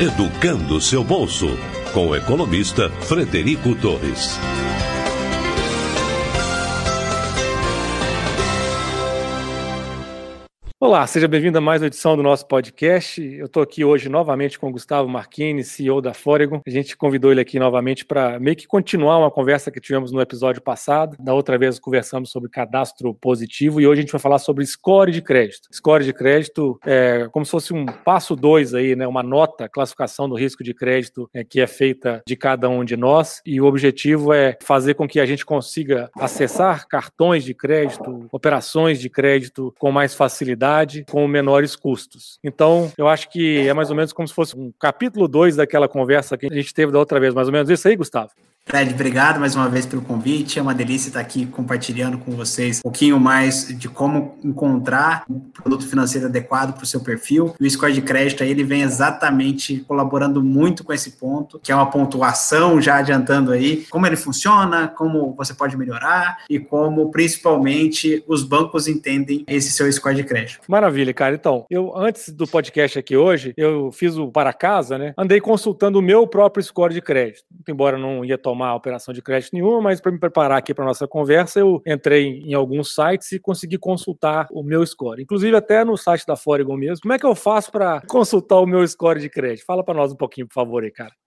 Educando seu bolso, com o economista Frederico Torres. Olá, seja bem-vindo a mais uma edição do nosso podcast. Eu estou aqui hoje novamente com o Gustavo Marchini, CEO da Foregon. A gente convidou ele aqui novamente para meio que continuar uma conversa que tivemos no episódio passado. Da outra vez conversamos sobre cadastro positivo e hoje a gente vai falar sobre score de crédito. Score de crédito é como se fosse um passo dois aí, né? Uma nota, classificação do risco de crédito é, que é feita de cada um de nós e o objetivo é fazer com que a gente consiga acessar cartões de crédito, operações de crédito com mais facilidade com menores custos. Então, eu acho que é mais ou menos como se fosse um capítulo 2 daquela conversa que a gente teve da outra vez, mais ou menos isso aí, Gustavo? Fred, obrigado mais uma vez pelo convite. É uma delícia estar aqui compartilhando com vocês um pouquinho mais de como encontrar um produto financeiro adequado para o seu perfil. O score de crédito aí, ele vem exatamente colaborando muito com esse ponto, que é uma pontuação, já adiantando aí, como ele funciona, como você pode melhorar e como principalmente os bancos entendem esse seu score de crédito. Maravilha, cara. Então, eu antes do podcast aqui hoje, eu fiz o para casa, né? Andei consultando o meu próprio score de crédito, embora não ia tomar tomar operação de crédito nenhuma, mas para me preparar aqui para nossa conversa, eu entrei em alguns sites e consegui consultar o meu score. Inclusive até no site da Foregon mesmo. Como é que eu faço para consultar o meu score de crédito? Fala para nós um pouquinho, por favor, aí, cara.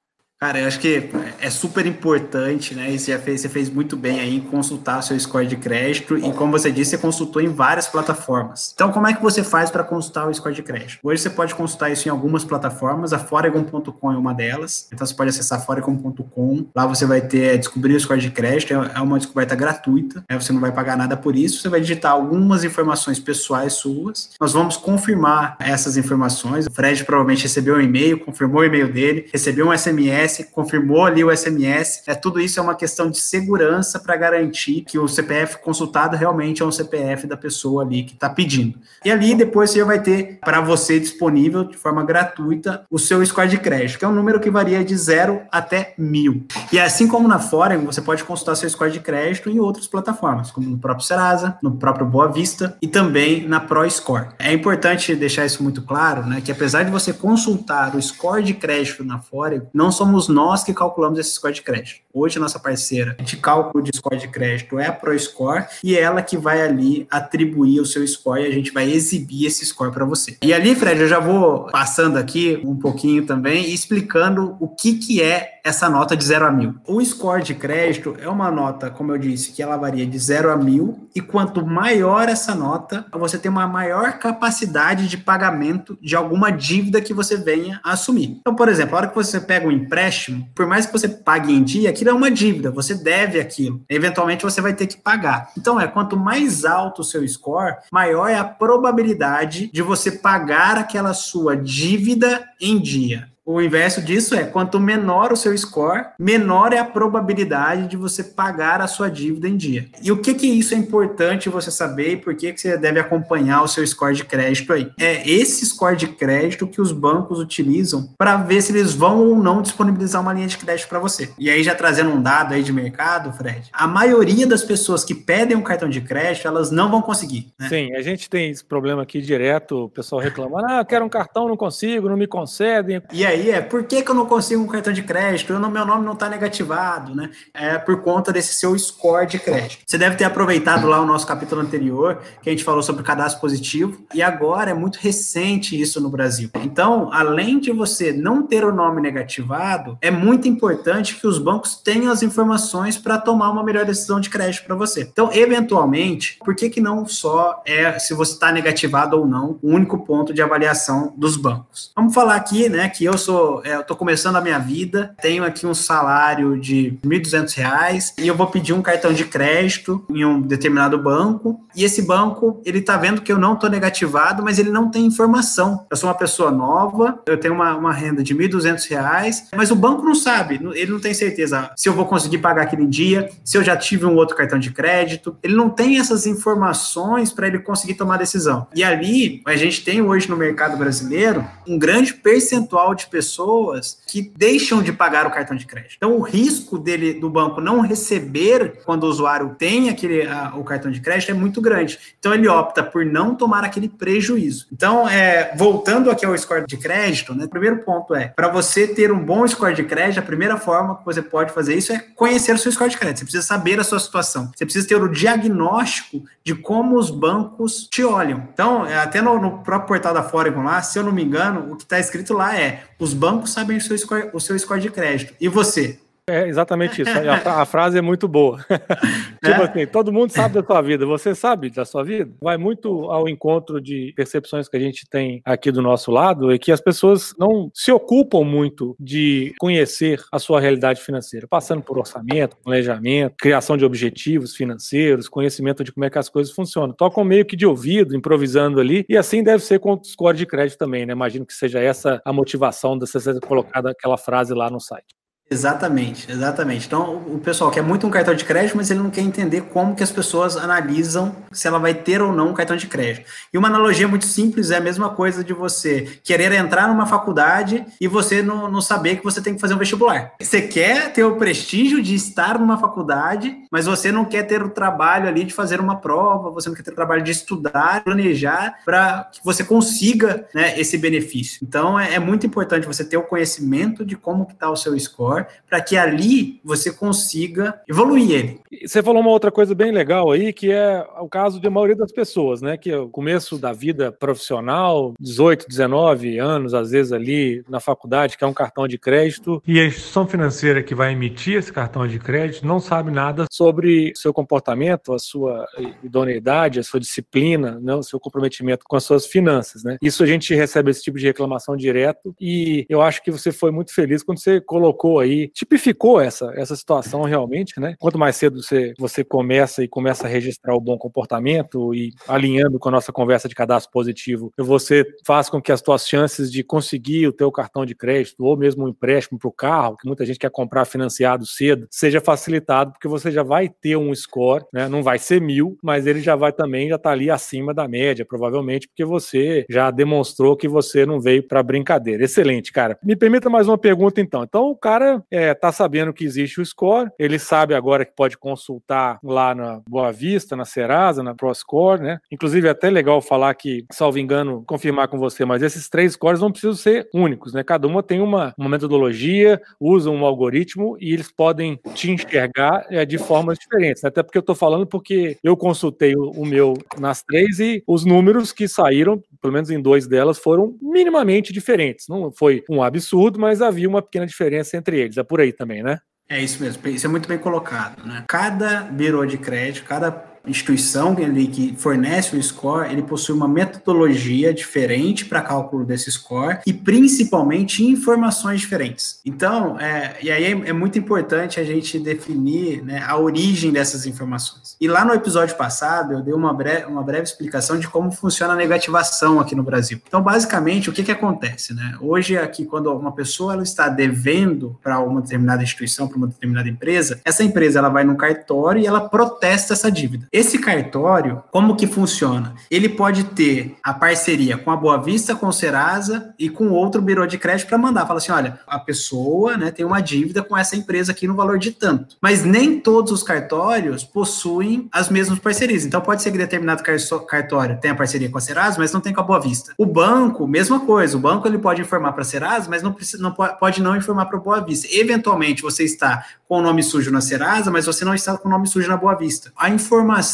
Cara, eu acho que é super importante, né? E você, fez, você fez muito bem aí em consultar seu score de crédito e, como você disse, você consultou em várias plataformas. Então, como é que você faz para consultar o score de crédito? Hoje você pode consultar isso em algumas plataformas, a Foregon.com é uma delas. Então, você pode acessar Foregon.com. Lá você vai ter descobrir o score de crédito, é, é uma descoberta gratuita, né? você não vai pagar nada por isso. Você vai digitar algumas informações pessoais suas. Nós vamos confirmar essas informações. O Fred provavelmente recebeu um e-mail, confirmou o e-mail dele, recebeu um SMS Confirmou ali o SMS. É, tudo isso é uma questão de segurança para garantir que o CPF consultado realmente é um CPF da pessoa ali que está pedindo. E ali depois você vai ter para você disponível de forma gratuita o seu score de crédito, que é um número que varia de zero até mil. E assim como na Foreign, você pode consultar seu score de crédito em outras plataformas, como no próprio Serasa, no próprio Boa Vista e também na ProScore. É importante deixar isso muito claro, né, que apesar de você consultar o score de crédito na Foreign, não somos somos nós que calculamos esse score de crédito. Hoje, a nossa parceira de cálculo de score de crédito é a ProScore e é ela que vai ali atribuir o seu score e a gente vai exibir esse score para você. E ali, Fred, eu já vou passando aqui um pouquinho também e explicando o que, que é essa nota de 0 a 1000. O score de crédito é uma nota, como eu disse, que ela varia de 0 a 1000 e quanto maior essa nota, você tem uma maior capacidade de pagamento de alguma dívida que você venha a assumir. Então, por exemplo, a hora que você pega um empréstimo, empréstimo, por mais que você pague em dia, aquilo é uma dívida, você deve aquilo. Eventualmente você vai ter que pagar. Então é quanto mais alto o seu score, maior é a probabilidade de você pagar aquela sua dívida em dia. O inverso disso é quanto menor o seu score, menor é a probabilidade de você pagar a sua dívida em dia. E o que que isso é importante você saber e por que que você deve acompanhar o seu score de crédito aí? É esse score de crédito que os bancos utilizam para ver se eles vão ou não disponibilizar uma linha de crédito para você. E aí já trazendo um dado aí de mercado, Fred, a maioria das pessoas que pedem um cartão de crédito, elas não vão conseguir. Né? Sim, a gente tem esse problema aqui direto, o pessoal reclamando, ah, quero um cartão, não consigo, não me concedem. E aí aí é por que, que eu não consigo um cartão de crédito? Eu, meu nome não está negativado, né? É por conta desse seu score de crédito. Você deve ter aproveitado lá o nosso capítulo anterior, que a gente falou sobre cadastro positivo, e agora é muito recente isso no Brasil. Então, além de você não ter o nome negativado, é muito importante que os bancos tenham as informações para tomar uma melhor decisão de crédito para você. Então, eventualmente, por que, que não só é se você está negativado ou não o único ponto de avaliação dos bancos? Vamos falar aqui, né, que eu sou, é, eu tô começando a minha vida, tenho aqui um salário de R$ 1.200 e eu vou pedir um cartão de crédito em um determinado banco e esse banco, ele tá vendo que eu não tô negativado, mas ele não tem informação. Eu sou uma pessoa nova, eu tenho uma, uma renda de R$ 1.200, mas o banco não sabe, ele não tem certeza se eu vou conseguir pagar aquele dia, se eu já tive um outro cartão de crédito, ele não tem essas informações para ele conseguir tomar decisão. E ali, a gente tem hoje no mercado brasileiro um grande percentual de pessoas que deixam de pagar o cartão de crédito. Então, o risco dele do banco não receber quando o usuário tem aquele a, o cartão de crédito é muito grande. Então, ele opta por não tomar aquele prejuízo. Então, é, voltando aqui ao score de crédito, né? O primeiro ponto é para você ter um bom score de crédito, a primeira forma que você pode fazer isso é conhecer o seu score de crédito. Você precisa saber a sua situação. Você precisa ter o diagnóstico de como os bancos te olham. Então, é, até no, no próprio portal da Foregon lá, se eu não me engano, o que está escrito lá é: os bancos sabem o seu score, o seu score de crédito. E você? É exatamente isso. A, a frase é muito boa. tipo é? assim, todo mundo sabe da sua vida. Você sabe da sua vida? Vai muito ao encontro de percepções que a gente tem aqui do nosso lado e que as pessoas não se ocupam muito de conhecer a sua realidade financeira, passando por orçamento, planejamento, criação de objetivos financeiros, conhecimento de como é que as coisas funcionam. Tocam meio que de ouvido, improvisando ali, e assim deve ser com o score de crédito também, né? Imagino que seja essa a motivação de você ter colocado aquela frase lá no site. Exatamente, exatamente. Então, o pessoal quer muito um cartão de crédito, mas ele não quer entender como que as pessoas analisam se ela vai ter ou não um cartão de crédito. E uma analogia muito simples é a mesma coisa de você querer entrar numa faculdade e você não, não saber que você tem que fazer um vestibular. Você quer ter o prestígio de estar numa faculdade, mas você não quer ter o trabalho ali de fazer uma prova, você não quer ter o trabalho de estudar, planejar para que você consiga né, esse benefício. Então, é, é muito importante você ter o conhecimento de como está o seu score para que ali você consiga evoluir ele. Você falou uma outra coisa bem legal aí, que é o caso de maioria das pessoas, né? Que é o começo da vida profissional, 18, 19 anos, às vezes ali na faculdade, que é um cartão de crédito, e a instituição financeira que vai emitir esse cartão de crédito não sabe nada sobre o seu comportamento, a sua idoneidade, a sua disciplina, né? o seu comprometimento com as suas finanças, né? Isso a gente recebe esse tipo de reclamação direto e eu acho que você foi muito feliz quando você colocou aí, tipificou essa, essa situação realmente, né? Quanto mais cedo você, você começa e começa a registrar o bom comportamento e alinhando com a nossa conversa de cadastro positivo, você faz com que as suas chances de conseguir o teu cartão de crédito ou mesmo um empréstimo para o carro, que muita gente quer comprar financiado cedo, seja facilitado, porque você já vai ter um score, né? Não vai ser mil, mas ele já vai também, já tá ali acima da média, provavelmente, porque você já demonstrou que você não veio para brincadeira. Excelente, cara. Me permita mais uma pergunta, então. Então, o cara é, tá sabendo que existe o score, ele sabe agora que pode consultar lá na Boa Vista, na Serasa, na ProScore, né? Inclusive, é até legal falar que, salvo engano, confirmar com você, mas esses três scores não precisam ser únicos, né? Cada uma tem uma, uma metodologia, usa um algoritmo e eles podem te enxergar é, de formas diferentes. Né? Até porque eu estou falando porque eu consultei o, o meu nas três e os números que saíram, pelo menos em dois delas, foram minimamente diferentes. Não foi um absurdo, mas havia uma pequena diferença entre eles. É por aí também, né? É isso mesmo, isso é muito bem colocado, né? Cada birô de crédito, cada instituição ali que fornece o score, ele possui uma metodologia diferente para cálculo desse score e principalmente informações diferentes. Então, é, e aí é, é, muito importante a gente definir né, a origem dessas informações. E lá no episódio passado eu dei uma breve, uma breve explicação de como funciona a negativação aqui no Brasil. Então, basicamente, o que, que acontece? Né? Hoje, aqui, quando uma pessoa ela está devendo para uma determinada instituição, para uma determinada empresa, essa empresa ela vai no cartório e ela protesta essa dívida. Esse cartório, como que funciona? Ele pode ter a parceria com a Boa Vista, com o Serasa e com outro birô de crédito para mandar. Fala assim, olha, a pessoa né, tem uma dívida com essa empresa aqui no valor de tanto. Mas nem todos os cartórios possuem as mesmas parcerias. Então pode ser que determinado cartório tenha parceria com a Serasa, mas não tem com a Boa Vista. O banco, mesma coisa. O banco ele pode informar para a Serasa, mas não, precisa, não pode não informar para a Boa Vista. Eventualmente você está com o nome sujo na Serasa, mas você não está com o nome sujo na Boa Vista. A informação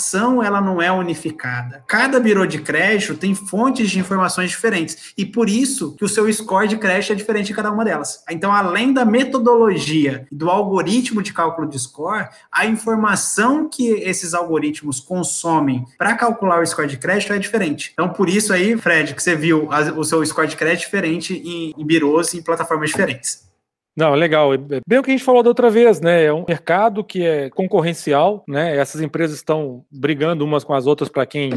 ela não é unificada. Cada birô de crédito tem fontes de informações diferentes e por isso que o seu score de crédito é diferente em cada uma delas. Então, além da metodologia do algoritmo de cálculo de score, a informação que esses algoritmos consomem para calcular o score de crédito é diferente. Então, por isso aí, Fred, que você viu o seu score de crédito diferente em, em birôs e em plataformas diferentes. Não, legal. É bem o que a gente falou da outra vez, né? É um mercado que é concorrencial, né? Essas empresas estão brigando umas com as outras para quem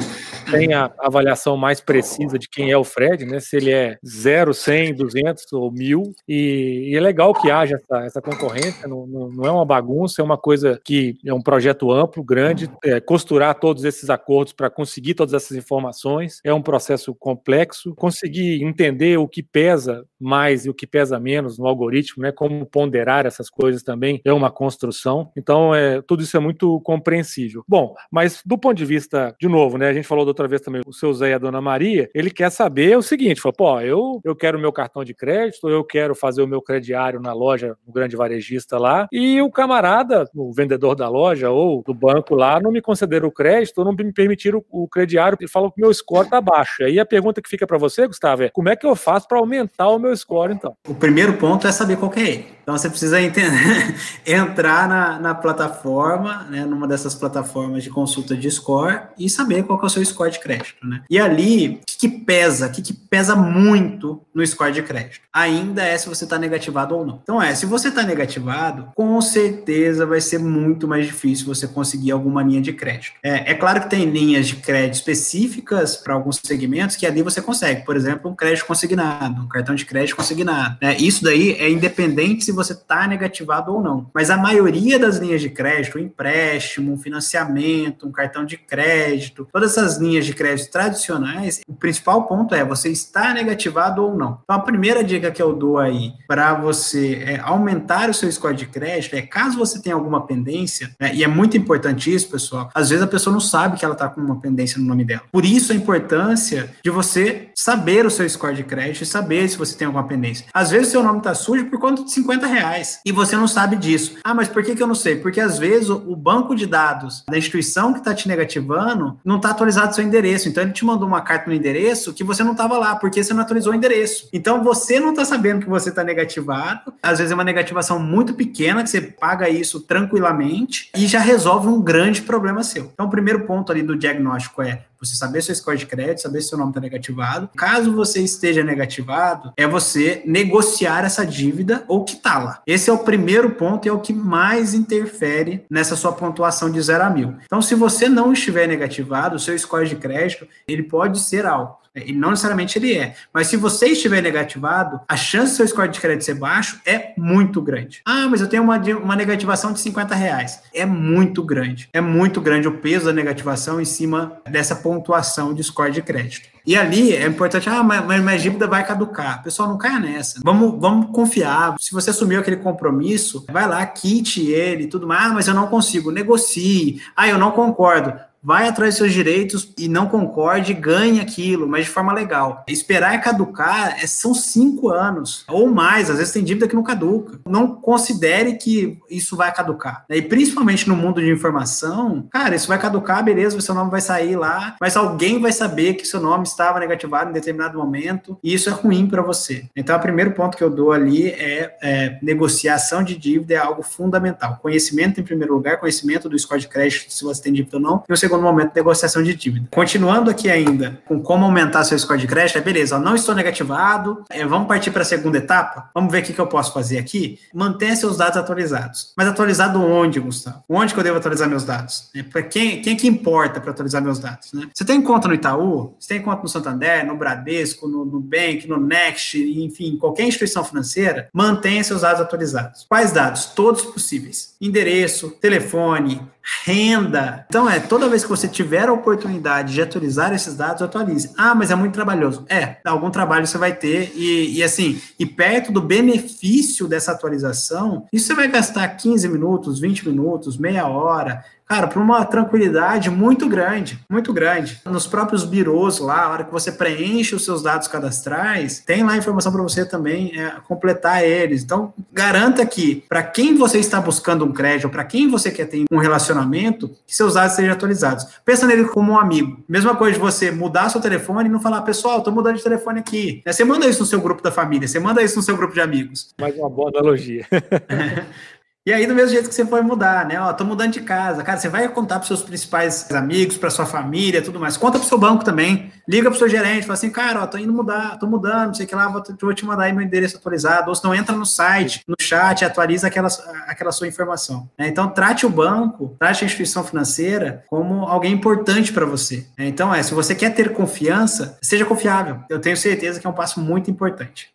tem a avaliação mais precisa de quem é o Fred, né? Se ele é 0, 100, 200 ou 1000. E, e é legal que haja essa, essa concorrência, não, não, não, é uma bagunça, é uma coisa que é um projeto amplo, grande, é, costurar todos esses acordos para conseguir todas essas informações. É um processo complexo. Conseguir entender o que pesa mais e o que pesa menos no algoritmo né? Como ponderar essas coisas também é uma construção. Então, é, tudo isso é muito compreensível. Bom, mas do ponto de vista, de novo, né? A gente falou da outra vez também, o seu Zé e a dona Maria, ele quer saber o seguinte: falou, pô, eu, eu quero o meu cartão de crédito, eu quero fazer o meu crediário na loja, no grande varejista lá, e o camarada, o vendedor da loja ou do banco lá, não me concederam o crédito, não me permitiram o, crediário, e falou que meu score tá baixo. Aí a pergunta que fica para você, Gustavo, é como é que eu faço para aumentar o meu score, então? O primeiro ponto é saber qual ok. Então você precisa entender, entrar na, na plataforma, né, numa dessas plataformas de consulta de score e saber qual é o seu score de crédito, né? E ali, o que, que pesa? O que, que pesa muito no score de crédito? Ainda é se você está negativado ou não. Então é, se você está negativado, com certeza vai ser muito mais difícil você conseguir alguma linha de crédito. É, é claro que tem linhas de crédito específicas para alguns segmentos que ali você consegue, por exemplo, um crédito consignado, um cartão de crédito consignado. Né? Isso daí é independente se você está negativado ou não. Mas a maioria das linhas de crédito, um empréstimo, um financiamento, um cartão de crédito, todas essas linhas de crédito tradicionais, o principal ponto é você está negativado ou não. Então a primeira dica que eu dou aí para você é, aumentar o seu score de crédito é caso você tenha alguma pendência, né, e é muito importante isso, pessoal, às vezes a pessoa não sabe que ela está com uma pendência no nome dela. Por isso a importância de você saber o seu score de crédito e saber se você tem alguma pendência. Às vezes o seu nome está sujo por conta de 50 reais e você não sabe disso. Ah, mas por que, que eu não sei? Porque às vezes o, o banco de dados da instituição que está te negativando não está atualizado seu endereço. Então ele te mandou uma carta no endereço que você não estava lá, porque você não atualizou o endereço. Então você não está sabendo que você está negativado. Às vezes é uma negativação muito pequena, que você paga isso tranquilamente e já resolve um grande problema seu. Então o primeiro ponto ali do diagnóstico é você saber seu score de crédito, saber se seu nome está negativado. Caso você esteja negativado, é você negociar essa dívida ou quitá-la. Esse é o primeiro ponto e é o que mais interfere nessa sua pontuação de 0 a mil. Então, se você não estiver negativado, o seu score de crédito ele pode ser alto. E não necessariamente ele é. Mas se você estiver negativado, a chance do seu score de crédito ser baixo é muito grande. Ah, mas eu tenho uma, uma negativação de 50 reais. É muito grande. É muito grande o peso da negativação em cima dessa pontuação de score de crédito. E ali é importante, ah, mas, minha dívida vai caducar. Pessoal, não caia nessa. Vamos, vamos confiar. Se você assumiu aquele compromisso, vai lá, quite ele tudo mais. Ah, mas eu não consigo. Negocie. Ah, eu não concordo vai atrás dos seus direitos e não concorde, ganhe aquilo, mas de forma legal. Esperar caducar é, são cinco anos ou mais, às vezes tem dívida que não caduca. Não considere que isso vai caducar. E principalmente no mundo de informação, cara, isso vai caducar, beleza, seu nome vai sair lá, mas alguém vai saber que seu nome estava negativado em determinado momento e isso é ruim para você. Então, o primeiro ponto que eu dou ali é, é negociação de dívida é algo fundamental. Conhecimento em primeiro lugar, conhecimento do score de crédito, se você tem dívida ou não, e o segundo no momento de negociação de dívida. Continuando aqui ainda com como aumentar seu score de crédito, é beleza, não estou negativado, é, vamos partir para a segunda etapa, vamos ver o que, que eu posso fazer aqui. Mantenha seus dados atualizados. Mas atualizado onde, Gustavo? Onde que eu devo atualizar meus dados? É, para quem, quem que importa para atualizar meus dados? Né? Você tem conta no Itaú? Você tem conta no Santander, no Bradesco, no Nubank, no Next, enfim, qualquer instituição financeira, mantenha seus dados atualizados. Quais dados? Todos possíveis. Endereço, telefone, renda. Então, é toda vez que você tiver a oportunidade de atualizar esses dados, atualize. Ah, mas é muito trabalhoso. É, algum trabalho você vai ter e, e assim, e perto do benefício dessa atualização, isso você vai gastar 15 minutos, 20 minutos, meia hora, cara, para uma tranquilidade muito grande, muito grande. Nos próprios birôs lá, a hora que você preenche os seus dados cadastrais, tem lá informação para você também é, completar eles. Então, garanta que para quem você está buscando um crédito, para quem você quer ter um relacionamento, que seus dados sejam atualizados. Pensa nele como um amigo. Mesma coisa de você mudar seu telefone e não falar, pessoal, estou mudando de telefone aqui. Você manda isso no seu grupo da família, você manda isso no seu grupo de amigos. Mais uma boa analogia. E aí, do mesmo jeito que você foi mudar, né? Ó, tô mudando de casa. Cara, você vai contar para seus principais amigos, para sua família, tudo mais. Conta pro seu banco também. Liga pro seu gerente, fala assim, cara, ó, tô indo mudar, tô mudando, não sei o que lá, vou, vou te mandar aí meu endereço atualizado. Ou se não, entra no site, no chat, atualiza aquela, aquela sua informação. Né? Então, trate o banco, trate a instituição financeira como alguém importante para você. Né? Então, é, se você quer ter confiança, seja confiável. Eu tenho certeza que é um passo muito importante.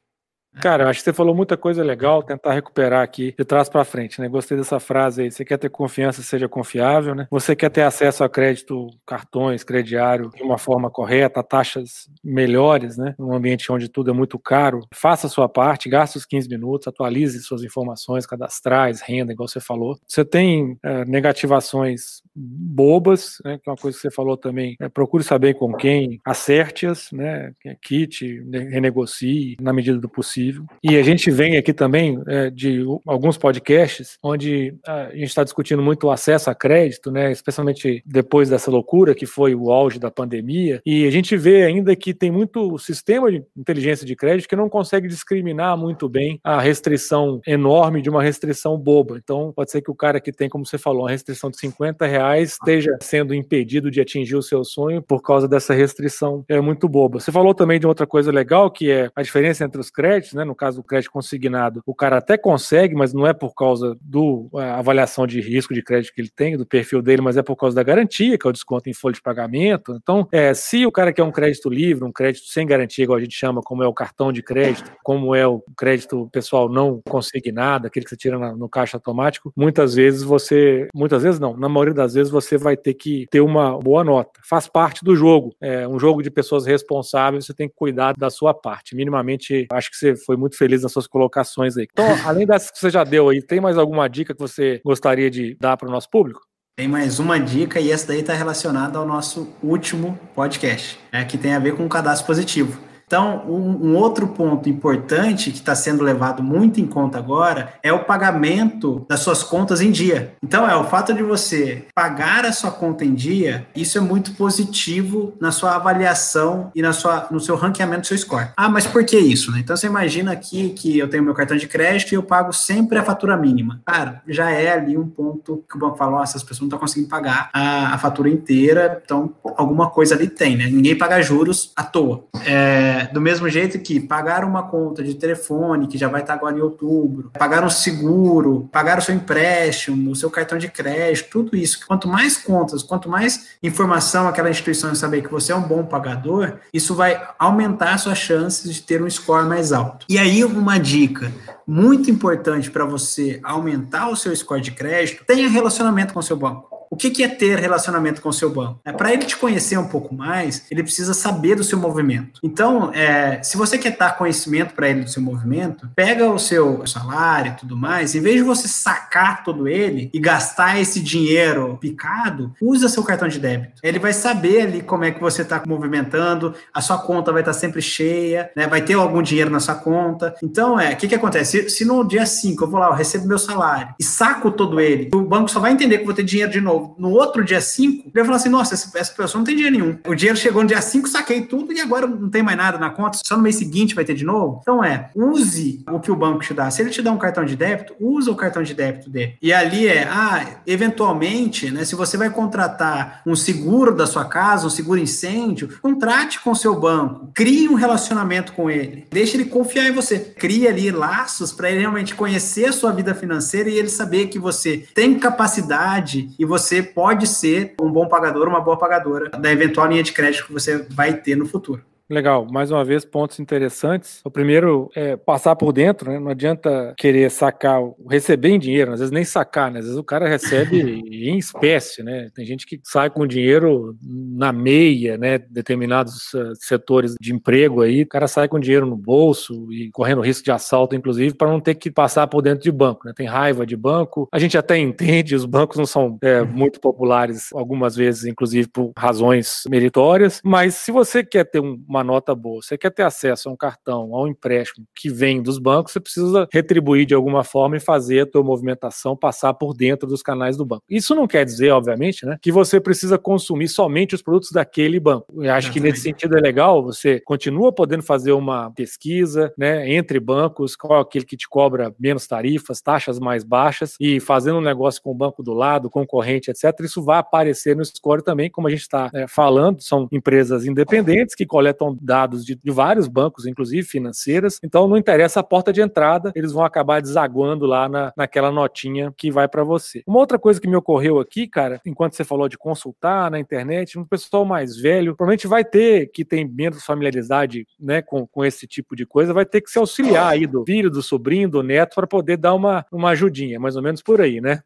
Cara, acho que você falou muita coisa legal, tentar recuperar aqui de trás para frente, né? Gostei dessa frase aí. Você quer ter confiança, seja confiável, né? Você quer ter acesso a crédito, cartões, crediário de uma forma correta, taxas melhores, né? Num ambiente onde tudo é muito caro. Faça a sua parte, gaste os 15 minutos, atualize suas informações cadastrais, renda, igual você falou. Você tem é, negativações bobas, né? Que é uma coisa que você falou também. É, procure saber com quem, acerte-as, né? Quite, renegocie na medida do possível possível. E a gente vem aqui também é, de alguns podcasts onde a gente está discutindo muito o acesso a crédito, né, especialmente depois dessa loucura que foi o auge da pandemia. E a gente vê ainda que tem muito sistema de inteligência de crédito que não consegue discriminar muito bem a restrição enorme de uma restrição boba. Então, pode ser que o cara que tem, como você falou, uma restrição de 50 reais esteja sendo impedido de atingir o seu sonho por causa dessa restrição é muito boba. Você falou também de outra coisa legal, que é a diferença entre os créditos créditos, né? No caso do crédito consignado, o cara até consegue, mas não é por causa do avaliação de risco de crédito que ele tem, do perfil dele, mas é por causa da garantia, que é o desconto em folha de pagamento. Então, é, se o cara quer um crédito livre, um crédito sem garantia, igual a gente chama, como é o cartão de crédito, como é o crédito pessoal não consignado, aquele que você tira no caixa automático, muitas vezes você, muitas vezes não, na maioria das vezes você vai ter que ter uma boa nota. Faz parte do jogo. É um jogo de pessoas responsáveis, você tem que cuidar da sua parte. Minimamente, acho que você foi muito feliz nas suas colocações aí. Então, além dessas que você já deu aí, tem mais alguma dica que você gostaria de dar para o nosso público? Tem mais uma dica e essa daí está relacionada ao nosso último podcast, né, que tem a ver com o cadastro positivo. Então, um, um outro ponto importante que está sendo levado muito em conta agora é o pagamento das suas contas em dia. Então, é o fato de você pagar a sua conta em dia, isso é muito positivo na sua avaliação e na sua, no seu ranqueamento do seu score. Ah, mas por que isso? Né? Então, você imagina aqui que eu tenho meu cartão de crédito e eu pago sempre a fatura mínima. Cara, já é ali um ponto que o banco falou, essas pessoas não estão conseguindo pagar a, a, fatura inteira, então alguma coisa ali tem, né? Ninguém paga juros à toa. É, do mesmo jeito que pagar uma conta de telefone, que já vai estar agora em outubro, pagar um seguro, pagar o seu empréstimo, o seu cartão de crédito, tudo isso. Quanto mais contas, quanto mais informação aquela instituição saber que você é um bom pagador, isso vai aumentar suas chances de ter um score mais alto. E aí, uma dica muito importante para você aumentar o seu score de crédito, tenha relacionamento com o seu banco. O que, é ter relacionamento com o seu banco? É, Para ele te conhecer um pouco mais, ele precisa saber do seu movimento. Então, é, se você quer dar conhecimento para ele do seu movimento, pega o seu salário e tudo mais, em vez de você sacar todo ele e gastar esse dinheiro picado, usa seu cartão de débito. Ele vai saber ali como é que você está movimentando, a sua conta vai estar tá sempre cheia, né? vai ter algum dinheiro na sua conta. Então, é, o que, que acontece? Se, se no dia 5 eu vou lá, eu recebo meu salário e saco todo ele, o banco só vai entender que eu vou ter dinheiro de novo no outro dia 5, ele vai falar assim: nossa, essa, essa pessoa não tem dinheiro nenhum. O dinheiro chegou no dia 5, saquei tudo e agora não tem mais nada na conta, só no mês seguinte vai ter de novo. Então é, use o que o banco te dá. Se ele te dá um cartão de débito, usa o cartão de débito dele. E ali é, ah, eventualmente, né, se você vai contratar um seguro da sua casa, um seguro incêndio, contrate com o seu banco, crie um relacionamento com ele, deixe ele confiar em você, crie ali laços para ele realmente conhecer a sua vida financeira e ele saber que você tem capacidade e você você pode ser um bom pagador, uma boa pagadora da eventual linha de crédito que você vai ter no futuro. Legal, mais uma vez, pontos interessantes. O primeiro é passar por dentro, né? Não adianta querer sacar, receber em dinheiro, às vezes nem sacar, né? Às vezes o cara recebe em espécie, né? Tem gente que sai com dinheiro na meia, né? Determinados uh, setores de emprego aí, o cara sai com dinheiro no bolso e correndo risco de assalto, inclusive, para não ter que passar por dentro de banco, né? Tem raiva de banco. A gente até entende, os bancos não são é, muito populares, algumas vezes, inclusive, por razões meritórias, mas se você quer ter uma uma nota boa, você quer ter acesso a um cartão, a um empréstimo que vem dos bancos, você precisa retribuir de alguma forma e fazer a tua movimentação passar por dentro dos canais do banco. Isso não quer dizer, obviamente, né, que você precisa consumir somente os produtos daquele banco. Eu acho que nesse sentido é legal, você continua podendo fazer uma pesquisa, né, entre bancos, qual é aquele que te cobra menos tarifas, taxas mais baixas e fazendo um negócio com o banco do lado, concorrente, etc. Isso vai aparecer no score também, como a gente está é, falando, são empresas independentes que coletam dados de, de vários bancos, inclusive financeiras. Então não interessa a porta de entrada, eles vão acabar desaguando lá na, naquela notinha que vai para você. Uma outra coisa que me ocorreu aqui, cara, enquanto você falou de consultar na internet, um pessoal mais velho provavelmente vai ter que tem menos familiaridade, né, com, com esse tipo de coisa, vai ter que se auxiliar aí do filho, do sobrinho, do neto para poder dar uma, uma ajudinha, mais ou menos por aí, né?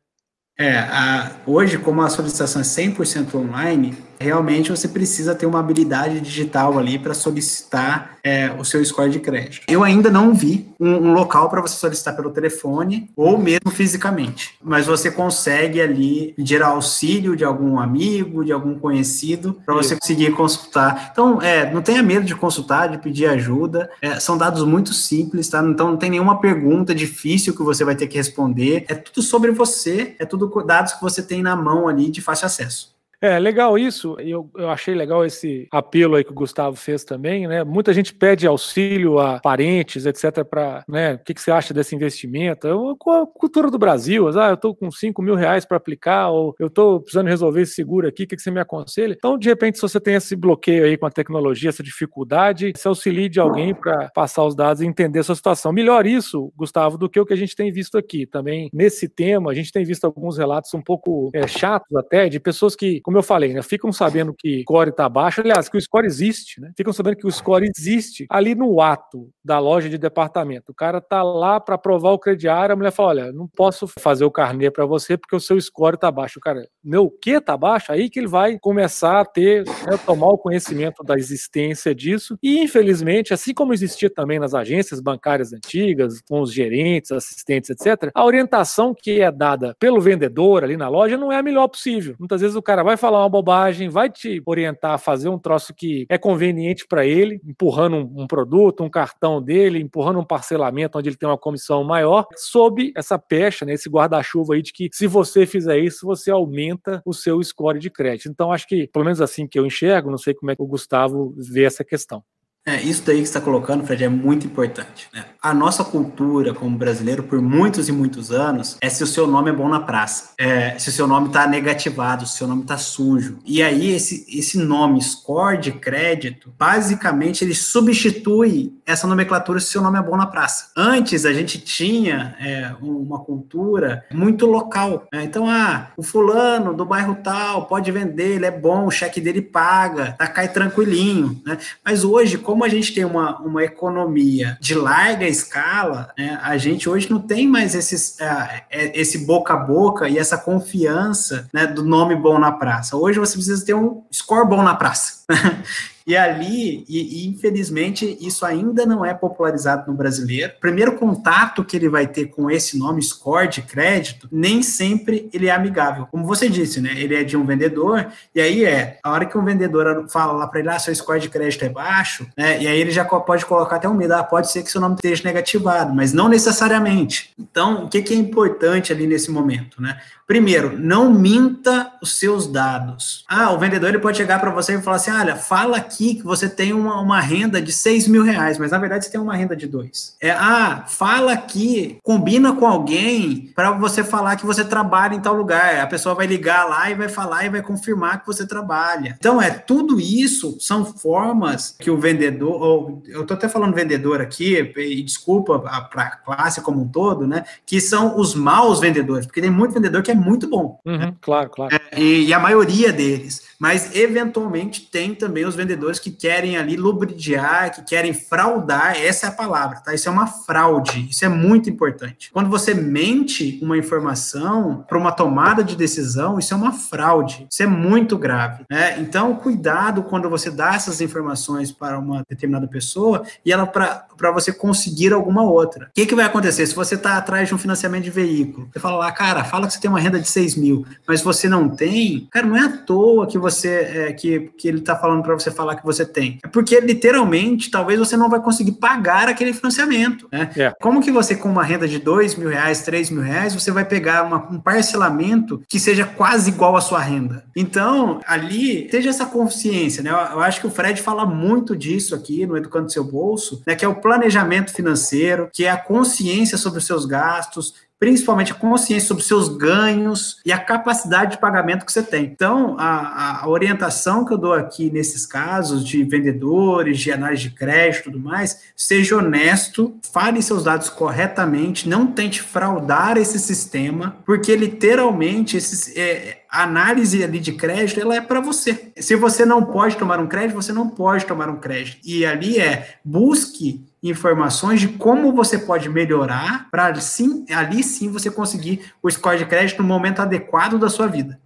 É, a, hoje, como a solicitação é 100% online, realmente você precisa ter uma habilidade digital ali para solicitar é, o seu score de crédito. Eu ainda não vi um, um local para você solicitar pelo telefone ou mesmo fisicamente, mas você consegue ali pedir auxílio de algum amigo, de algum conhecido, para você conseguir consultar. Então, é, não tenha medo de consultar, de pedir ajuda. É, são dados muito simples, tá? Então, não tem nenhuma pergunta difícil que você vai ter que responder. É tudo sobre você, é tudo dados que você tem na mão ali de fácil acesso. É, legal isso. Eu, eu achei legal esse apelo aí que o Gustavo fez também, né? Muita gente pede auxílio a parentes, etc, para, né? O que, que você acha desse investimento? Eu, com a cultura do Brasil, ah, eu tô com 5 mil reais para aplicar, ou eu tô precisando resolver esse seguro aqui, o que, que você me aconselha? Então, de repente, se você tem esse bloqueio aí com a tecnologia, essa dificuldade, se auxilie de alguém para passar os dados e entender a sua situação. Melhor isso, Gustavo, do que o que a gente tem visto aqui. Também, nesse tema, a gente tem visto alguns relatos um pouco é, chatos até, de pessoas que, como eu falei, né, ficam sabendo que o score está baixo, aliás, que o score existe, né? Ficam sabendo que o score existe ali no ato da loja de departamento. O cara tá lá para provar o crediário, a mulher fala: olha, não posso fazer o carnê para você porque o seu score está baixo. O cara, meu, o que tá baixo? Aí que ele vai começar a ter, né, tomar o conhecimento da existência disso. E, infelizmente, assim como existia também nas agências bancárias antigas, com os gerentes, assistentes, etc., a orientação que é dada pelo vendedor ali na loja não é a melhor possível. Muitas vezes o cara vai falar uma bobagem, vai te orientar a fazer um troço que é conveniente para ele, empurrando um, um, produto, um cartão dele, empurrando um parcelamento onde ele tem uma comissão maior, sob essa pecha, né, esse guarda-chuva aí de que se você fizer isso, você aumenta o seu score de crédito. Então, acho que, pelo menos assim que eu enxergo, não sei como é que o Gustavo vê essa questão. É, isso daí que está colocando, Fred, é muito importante. Né? A nossa cultura como brasileiro, por muitos e muitos anos, é se o seu nome é bom na praça, é, se o seu nome está negativado, se o seu nome está sujo. E aí, esse, esse nome, score de crédito, basicamente ele substitui essa nomenclatura se o seu nome é bom na praça. Antes, a gente tinha é, uma cultura muito local. Né? Então, ah, o fulano do bairro tal pode vender, ele é bom, o cheque dele paga, tá, cai tranquilinho. Né? Mas hoje, como como a gente tem uma, uma economia de larga escala, né, a gente hoje não tem mais esses, uh, esse boca a boca e essa confiança né, do nome bom na praça. Hoje você precisa ter um score bom na praça. E ali, e, e, infelizmente, isso ainda não é popularizado no brasileiro. Primeiro contato que ele vai ter com esse nome, score de crédito, nem sempre ele é amigável. Como você disse, né? Ele é de um vendedor, e aí é, a hora que um vendedor fala lá para ele, ah, seu score de crédito é baixo, né? E aí ele já pode colocar até um medo, ah, pode ser que seu nome esteja negativado, mas não necessariamente. Então, o que, que é importante ali nesse momento, né? Primeiro, não minta os seus dados. Ah, o vendedor ele pode chegar para você e falar assim: olha, fala aqui que você tem uma, uma renda de 6 mil reais, mas na verdade você tem uma renda de dois. É, ah, fala aqui, combina com alguém para você falar que você trabalha em tal lugar. A pessoa vai ligar lá e vai falar e vai confirmar que você trabalha. Então, é tudo isso são formas que o vendedor, ou eu estou até falando vendedor aqui, e desculpa para a classe como um todo, né? Que são os maus vendedores, porque tem muito vendedor que é muito bom. Uhum, claro, claro. É, e, e, a maioria deles. Mas, eventualmente, tem também os vendedores que querem ali lubridiar, que querem fraudar, essa é a palavra, tá? Isso é uma fraude, isso é muito importante. Quando você mente uma informação para uma tomada de decisão, isso é uma fraude, isso é muito grave, né? Então, cuidado quando você dá essas informações para uma determinada pessoa e ela, para você conseguir alguma outra. O que, que vai acontecer? Se você está atrás de um financiamento de veículo, você fala lá, cara, fala que você tem uma renda de 6 mil, mas você não tem, cara, não é à toa que você é, que, que ele está falando para você falar que você tem. É porque literalmente talvez você não vai conseguir pagar aquele financiamento. Né? É. Como que você, com uma renda de 2 mil reais, 3 mil reais, você vai pegar uma, um parcelamento que seja quase igual à sua renda? Então, ali, seja essa consciência, né? Eu, eu acho que o Fred fala muito disso aqui no Educando Seu Bolso, né? Que é o planejamento financeiro, que é a consciência sobre os seus gastos, principalmente a consciência sobre seus ganhos e a capacidade de pagamento que você tem. Então, a, a, orientação que eu dou aqui nesses casos de vendedores, de análise de crédito e tudo mais, seja honesto, fale seus dados corretamente, não tente fraudar esse sistema, porque literalmente esses, é, a análise ali de crédito ela é para você. Se você não pode tomar um crédito, você não pode tomar um crédito. E ali é busque informações de como você pode melhorar para sim, ali sim você conseguir o score de crédito no momento adequado da sua vida.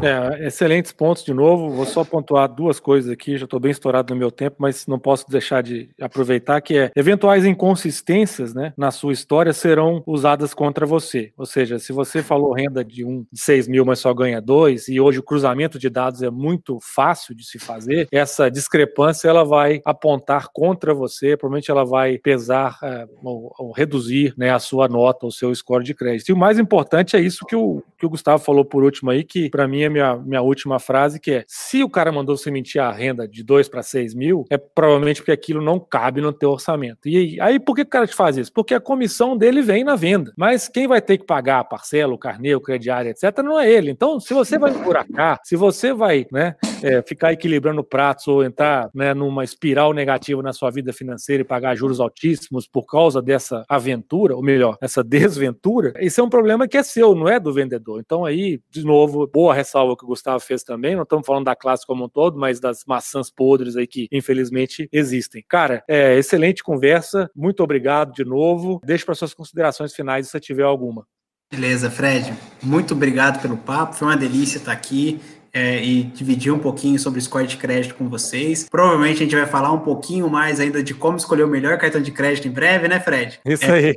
É, excelentes pontos de novo. Vou só pontuar duas coisas aqui, já estou bem estourado no meu tempo, mas não posso deixar de aproveitar que é eventuais inconsistências né, na sua história serão usadas contra você. Ou seja, se você falou renda de um de 6 mil, mas só ganha dois, e hoje o cruzamento de dados é muito fácil de se fazer, essa discrepância ela vai apontar contra você, provavelmente ela vai pesar é, ou, ou, reduzir né, a sua nota, o seu score de crédito. E o mais importante é isso que o, que o Gustavo falou por último aí, que para mim minha, minha última frase, que é: se o cara mandou você mentir a renda de 2 para 6 mil, é provavelmente porque aquilo não cabe no teu orçamento. E aí, por que o cara te faz isso? Porque a comissão dele vem na venda. Mas quem vai ter que pagar a parcela, o carnê, o crediário, etc., não é ele. Então, se você vai buracar, se você vai né, é, ficar equilibrando pratos ou entrar né, numa espiral negativa na sua vida financeira e pagar juros altíssimos por causa dessa aventura, ou melhor, essa desventura, esse é um problema que é seu, não é do vendedor. Então, aí, de novo, boa ressalva que o Gustavo fez também. Não estamos falando da classe como um todo, mas das maçãs podres aí que, infelizmente, existem. Cara, é, excelente conversa. Muito obrigado de novo. Deixe para suas considerações finais se tiver alguma. Beleza, Fred. Muito obrigado pelo papo. Foi uma delícia estar aqui. É, e dividir um pouquinho sobre o score de crédito com vocês. Provavelmente a gente vai falar um pouquinho mais ainda de como escolher o melhor cartão de crédito em breve, né, Fred? Isso é. aí.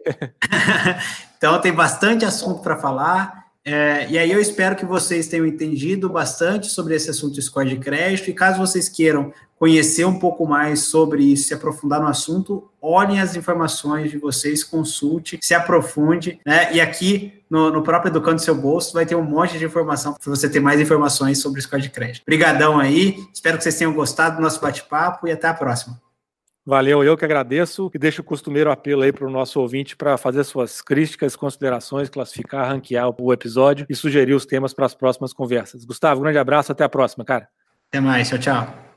então tem bastante assunto para falar. É, e aí eu espero que vocês tenham entendido bastante sobre esse assunto de score de crédito, e caso vocês queiram conhecer um pouco mais sobre isso, se aprofundar no assunto, olhem as informações de vocês, consulte, se aprofunde, né? E aqui no, no próprio Educando Seu Bolso vai ter um monte de informação para você ter mais informações sobre o score de crédito. Obrigadão aí, espero que vocês tenham gostado do nosso bate-papo e até a próxima. Valeu, eu que agradeço e deixo o costumeiro apelo aí para o nosso ouvinte para fazer suas críticas, considerações, classificar, ranquear o episódio e sugerir os temas para as próximas conversas. Gustavo, grande abraço, até a próxima, cara. Até mais, tchau, tchau.